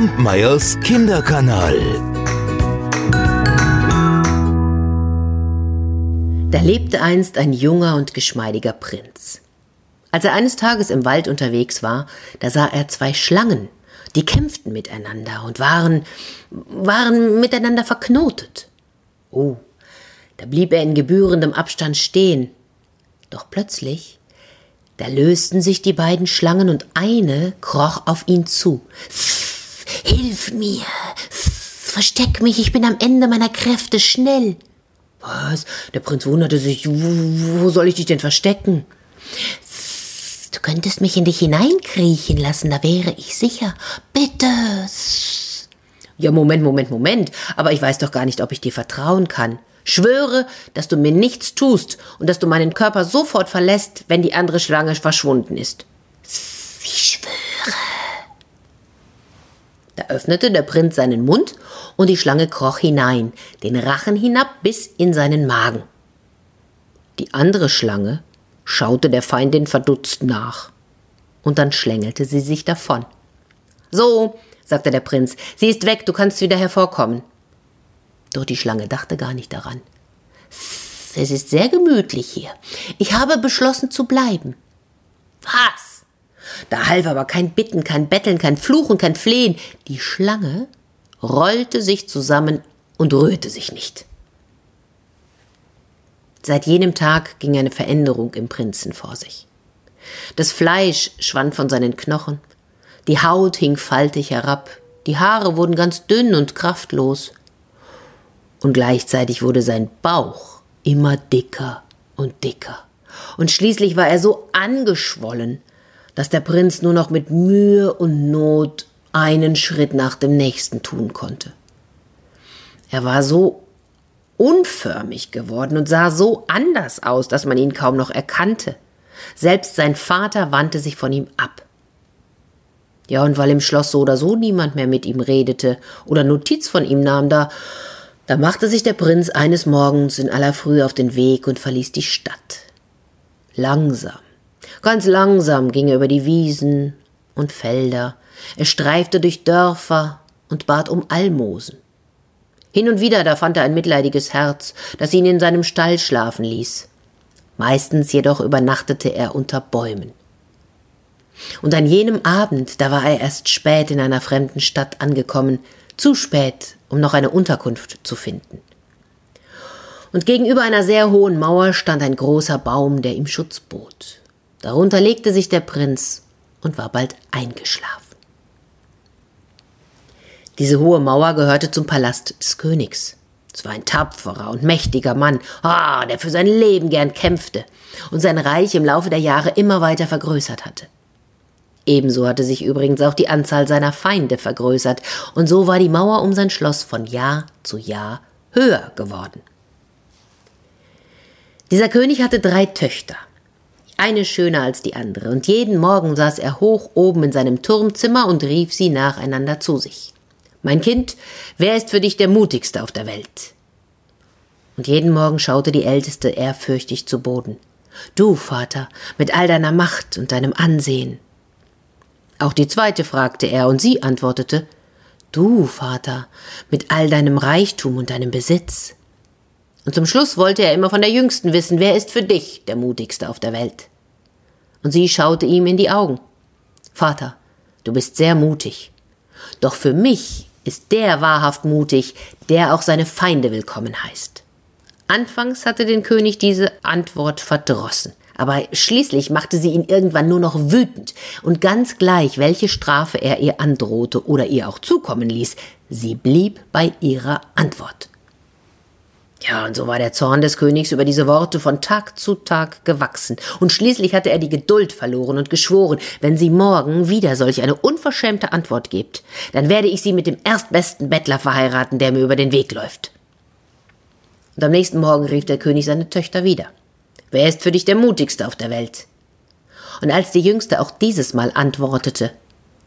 Kampmeyers Kinderkanal. Da lebte einst ein junger und geschmeidiger Prinz. Als er eines Tages im Wald unterwegs war, da sah er zwei Schlangen, die kämpften miteinander und waren, waren miteinander verknotet. Oh, da blieb er in gebührendem Abstand stehen. Doch plötzlich, da lösten sich die beiden Schlangen und eine kroch auf ihn zu. Hilf mir! Versteck mich, ich bin am Ende meiner Kräfte, schnell! Was? Der Prinz wunderte sich, wo, soll ich dich denn verstecken? Du könntest mich in dich hineinkriechen lassen, da wäre ich sicher. Bitte. Ja, Moment, Moment, Moment. Aber ich weiß doch gar nicht, ob ich dir vertrauen kann. Schwöre, dass du mir nichts tust und dass du meinen Körper sofort verlässt, wenn die andere Schlange verschwunden ist. Ich schwöre. Da öffnete der Prinz seinen Mund und die Schlange kroch hinein, den Rachen hinab bis in seinen Magen. Die andere Schlange schaute der Feindin verdutzt nach, und dann schlängelte sie sich davon. So, sagte der Prinz, sie ist weg, du kannst wieder hervorkommen. Doch die Schlange dachte gar nicht daran. Es ist sehr gemütlich hier. Ich habe beschlossen zu bleiben. Was? Da half aber kein Bitten, kein Betteln, kein Fluchen, kein Flehen. Die Schlange rollte sich zusammen und rührte sich nicht. Seit jenem Tag ging eine Veränderung im Prinzen vor sich. Das Fleisch schwand von seinen Knochen, die Haut hing faltig herab, die Haare wurden ganz dünn und kraftlos, und gleichzeitig wurde sein Bauch immer dicker und dicker, und schließlich war er so angeschwollen, dass der Prinz nur noch mit Mühe und Not einen Schritt nach dem nächsten tun konnte. Er war so unförmig geworden und sah so anders aus, dass man ihn kaum noch erkannte. Selbst sein Vater wandte sich von ihm ab. Ja, und weil im Schloss so oder so niemand mehr mit ihm redete oder Notiz von ihm nahm, da, da machte sich der Prinz eines Morgens in aller Frühe auf den Weg und verließ die Stadt. Langsam, ganz langsam ging er über die Wiesen und Felder, er streifte durch Dörfer und bat um Almosen. Hin und wieder da fand er ein mitleidiges Herz, das ihn in seinem Stall schlafen ließ. Meistens jedoch übernachtete er unter Bäumen. Und an jenem Abend, da war er erst spät in einer fremden Stadt angekommen, zu spät, um noch eine Unterkunft zu finden. Und gegenüber einer sehr hohen Mauer stand ein großer Baum, der ihm Schutz bot. Darunter legte sich der Prinz und war bald eingeschlafen. Diese hohe Mauer gehörte zum Palast des Königs. Es war ein tapferer und mächtiger Mann, ah, der für sein Leben gern kämpfte und sein Reich im Laufe der Jahre immer weiter vergrößert hatte. Ebenso hatte sich übrigens auch die Anzahl seiner Feinde vergrößert, und so war die Mauer um sein Schloss von Jahr zu Jahr höher geworden. Dieser König hatte drei Töchter, eine schöner als die andere, und jeden Morgen saß er hoch oben in seinem Turmzimmer und rief sie nacheinander zu sich. Mein Kind, wer ist für dich der mutigste auf der Welt? Und jeden Morgen schaute die Älteste ehrfürchtig zu Boden. Du, Vater, mit all deiner Macht und deinem Ansehen. Auch die zweite fragte er, und sie antwortete Du, Vater, mit all deinem Reichtum und deinem Besitz. Und zum Schluss wollte er immer von der Jüngsten wissen, wer ist für dich der mutigste auf der Welt. Und sie schaute ihm in die Augen. Vater, du bist sehr mutig. Doch für mich ist der wahrhaft mutig, der auch seine Feinde willkommen heißt. Anfangs hatte den König diese Antwort verdrossen, aber schließlich machte sie ihn irgendwann nur noch wütend, und ganz gleich, welche Strafe er ihr androhte oder ihr auch zukommen ließ, sie blieb bei ihrer Antwort. Ja, und so war der Zorn des Königs über diese Worte von Tag zu Tag gewachsen, und schließlich hatte er die Geduld verloren und geschworen, wenn sie morgen wieder solch eine unverschämte Antwort gibt, dann werde ich sie mit dem erstbesten Bettler verheiraten, der mir über den Weg läuft. Und am nächsten Morgen rief der König seine Töchter wieder. Wer ist für dich der mutigste auf der Welt? Und als die Jüngste auch dieses Mal antwortete,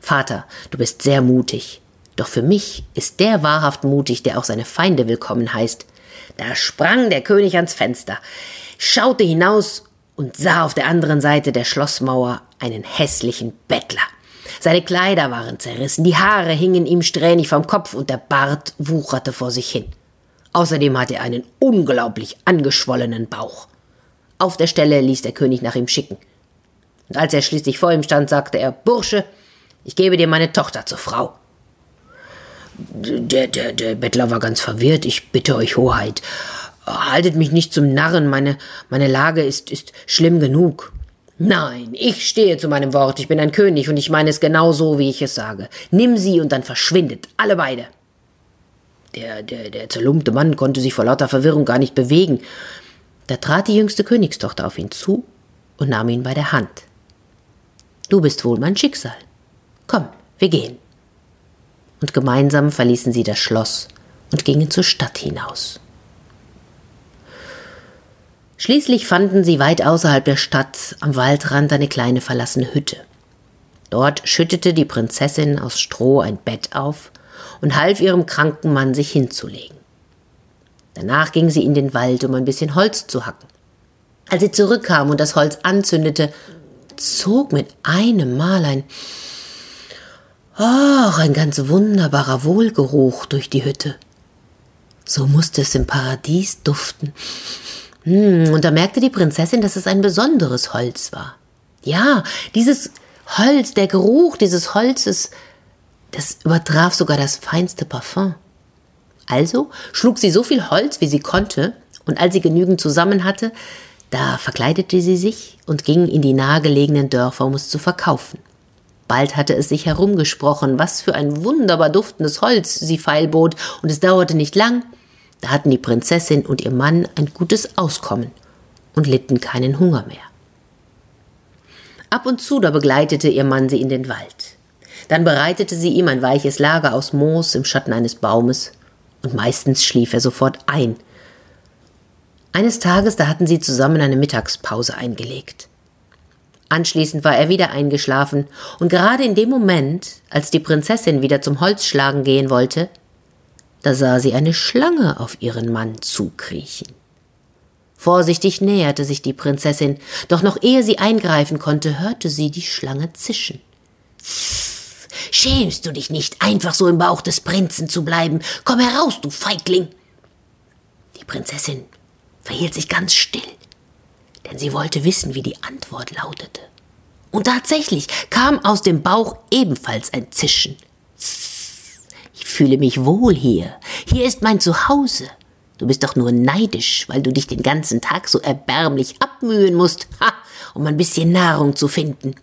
Vater, du bist sehr mutig, doch für mich ist der wahrhaft mutig, der auch seine Feinde willkommen heißt, da sprang der König ans Fenster, schaute hinaus und sah auf der anderen Seite der Schlossmauer einen hässlichen Bettler. Seine Kleider waren zerrissen, die Haare hingen ihm strähnig vom Kopf und der Bart wucherte vor sich hin. Außerdem hatte er einen unglaublich angeschwollenen Bauch. Auf der Stelle ließ der König nach ihm schicken. Und als er schließlich vor ihm stand, sagte er, Bursche, ich gebe dir meine Tochter zur Frau. Der, der, der Bettler war ganz verwirrt. Ich bitte euch, Hoheit, haltet mich nicht zum Narren, meine, meine Lage ist, ist schlimm genug. Nein, ich stehe zu meinem Wort, ich bin ein König und ich meine es genau so, wie ich es sage. Nimm sie und dann verschwindet, alle beide. Der, der, der zerlumpte Mann konnte sich vor lauter Verwirrung gar nicht bewegen. Da trat die jüngste Königstochter auf ihn zu und nahm ihn bei der Hand. Du bist wohl mein Schicksal. Komm, wir gehen. Und gemeinsam verließen sie das Schloss und gingen zur Stadt hinaus. Schließlich fanden sie weit außerhalb der Stadt am Waldrand eine kleine verlassene Hütte. Dort schüttete die Prinzessin aus Stroh ein Bett auf und half ihrem kranken Mann, sich hinzulegen. Danach ging sie in den Wald, um ein bisschen Holz zu hacken. Als sie zurückkam und das Holz anzündete, zog mit einem Mal ein Ach, ein ganz wunderbarer Wohlgeruch durch die Hütte. So musste es im Paradies duften. Hm, und da merkte die Prinzessin, dass es ein besonderes Holz war. Ja, dieses Holz, der Geruch dieses Holzes, das übertraf sogar das feinste Parfum. Also schlug sie so viel Holz, wie sie konnte, und als sie genügend zusammen hatte, da verkleidete sie sich und ging in die nahegelegenen Dörfer, um es zu verkaufen. Bald hatte es sich herumgesprochen, was für ein wunderbar duftendes Holz sie feilbot, und es dauerte nicht lang, da hatten die Prinzessin und ihr Mann ein gutes Auskommen und litten keinen Hunger mehr. Ab und zu da begleitete ihr Mann sie in den Wald. Dann bereitete sie ihm ein weiches Lager aus Moos im Schatten eines Baumes, und meistens schlief er sofort ein. Eines Tages, da hatten sie zusammen eine Mittagspause eingelegt. Anschließend war er wieder eingeschlafen, und gerade in dem Moment, als die Prinzessin wieder zum Holzschlagen gehen wollte, da sah sie eine Schlange auf ihren Mann zukriechen. Vorsichtig näherte sich die Prinzessin, doch noch ehe sie eingreifen konnte, hörte sie die Schlange zischen. Schämst du dich nicht, einfach so im Bauch des Prinzen zu bleiben? Komm heraus, du Feigling! Die Prinzessin verhielt sich ganz still, denn sie wollte wissen, wie die Antwort lautete. Und tatsächlich kam aus dem Bauch ebenfalls ein Zischen fühle mich wohl hier. Hier ist mein Zuhause. Du bist doch nur neidisch, weil du dich den ganzen Tag so erbärmlich abmühen musst, ha, um ein bisschen Nahrung zu finden.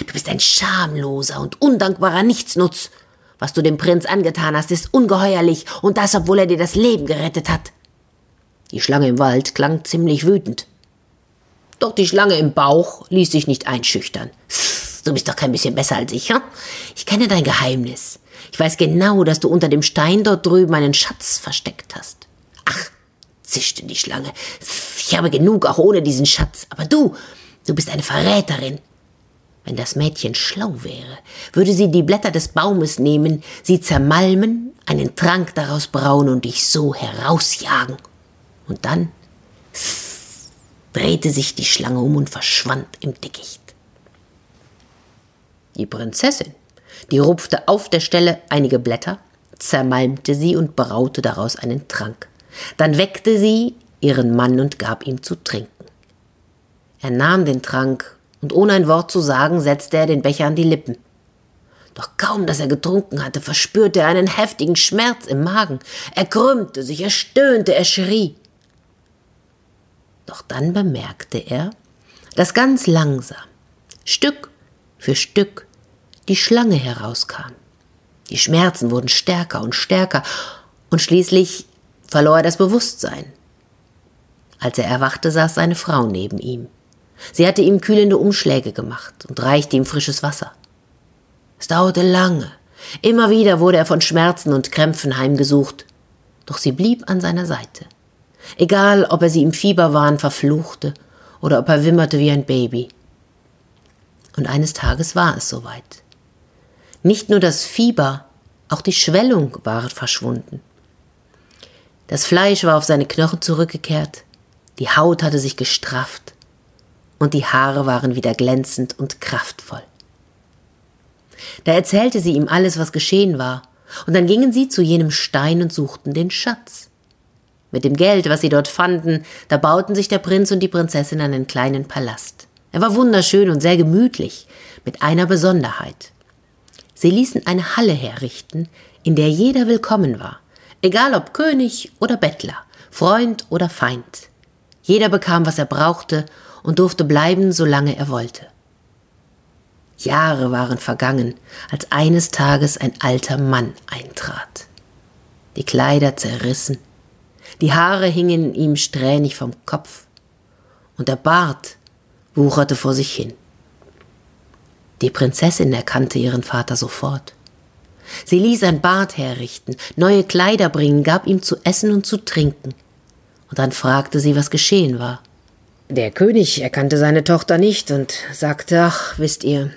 Du bist ein schamloser und undankbarer Nichtsnutz. Was du dem Prinz angetan hast, ist ungeheuerlich, und das, obwohl er dir das Leben gerettet hat. Die Schlange im Wald klang ziemlich wütend. Doch die Schlange im Bauch ließ sich nicht einschüchtern. Du bist doch kein bisschen besser als ich, hm? Ich kenne dein Geheimnis. Ich weiß genau, dass du unter dem Stein dort drüben einen Schatz versteckt hast. Ach, zischte die Schlange. Ich habe genug auch ohne diesen Schatz. Aber du, du bist eine Verräterin. Wenn das Mädchen schlau wäre, würde sie die Blätter des Baumes nehmen, sie zermalmen, einen Trank daraus brauen und dich so herausjagen. Und dann drehte sich die Schlange um und verschwand im Dickicht. Die Prinzessin die rupfte auf der Stelle einige Blätter, zermalmte sie und braute daraus einen Trank. Dann weckte sie ihren Mann und gab ihm zu trinken. Er nahm den Trank und ohne ein Wort zu sagen, setzte er den Becher an die Lippen. Doch kaum, dass er getrunken hatte, verspürte er einen heftigen Schmerz im Magen. Er krümmte sich, er stöhnte, er schrie. Doch dann bemerkte er, dass ganz langsam, Stück für Stück, die Schlange herauskam. Die Schmerzen wurden stärker und stärker, und schließlich verlor er das Bewusstsein. Als er erwachte, saß seine Frau neben ihm. Sie hatte ihm kühlende Umschläge gemacht und reichte ihm frisches Wasser. Es dauerte lange. Immer wieder wurde er von Schmerzen und Krämpfen heimgesucht. Doch sie blieb an seiner Seite. Egal, ob er sie im Fieberwahn verfluchte oder ob er wimmerte wie ein Baby. Und eines Tages war es soweit. Nicht nur das Fieber, auch die Schwellung war verschwunden. Das Fleisch war auf seine Knochen zurückgekehrt, die Haut hatte sich gestrafft und die Haare waren wieder glänzend und kraftvoll. Da erzählte sie ihm alles, was geschehen war, und dann gingen sie zu jenem Stein und suchten den Schatz. Mit dem Geld, was sie dort fanden, da bauten sich der Prinz und die Prinzessin einen kleinen Palast. Er war wunderschön und sehr gemütlich, mit einer Besonderheit. Sie ließen eine Halle herrichten, in der jeder willkommen war, egal ob König oder Bettler, Freund oder Feind. Jeder bekam, was er brauchte und durfte bleiben, solange er wollte. Jahre waren vergangen, als eines Tages ein alter Mann eintrat. Die Kleider zerrissen, die Haare hingen ihm strähnig vom Kopf, und der Bart wucherte vor sich hin. Die Prinzessin erkannte ihren Vater sofort. Sie ließ ein Bad herrichten, neue Kleider bringen, gab ihm zu essen und zu trinken. Und dann fragte sie, was geschehen war. Der König erkannte seine Tochter nicht und sagte, ach, wisst ihr,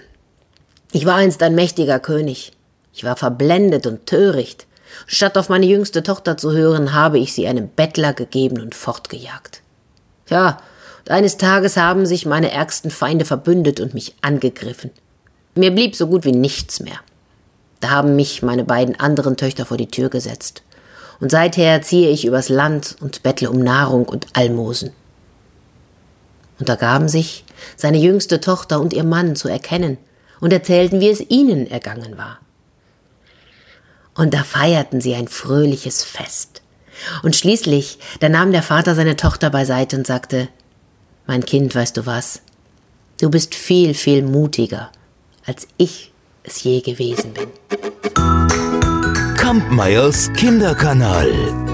ich war einst ein mächtiger König. Ich war verblendet und töricht. Statt auf meine jüngste Tochter zu hören, habe ich sie einem Bettler gegeben und fortgejagt. Ja, und eines Tages haben sich meine ärgsten Feinde verbündet und mich angegriffen. Mir blieb so gut wie nichts mehr. Da haben mich meine beiden anderen Töchter vor die Tür gesetzt. Und seither ziehe ich übers Land und bettle um Nahrung und Almosen. Und da gaben sich seine jüngste Tochter und ihr Mann zu erkennen und erzählten, wie es ihnen ergangen war. Und da feierten sie ein fröhliches Fest. Und schließlich, da nahm der Vater seine Tochter beiseite und sagte, Mein Kind, weißt du was? Du bist viel, viel mutiger, als ich es je gewesen bin. Kampmeyers Kinderkanal.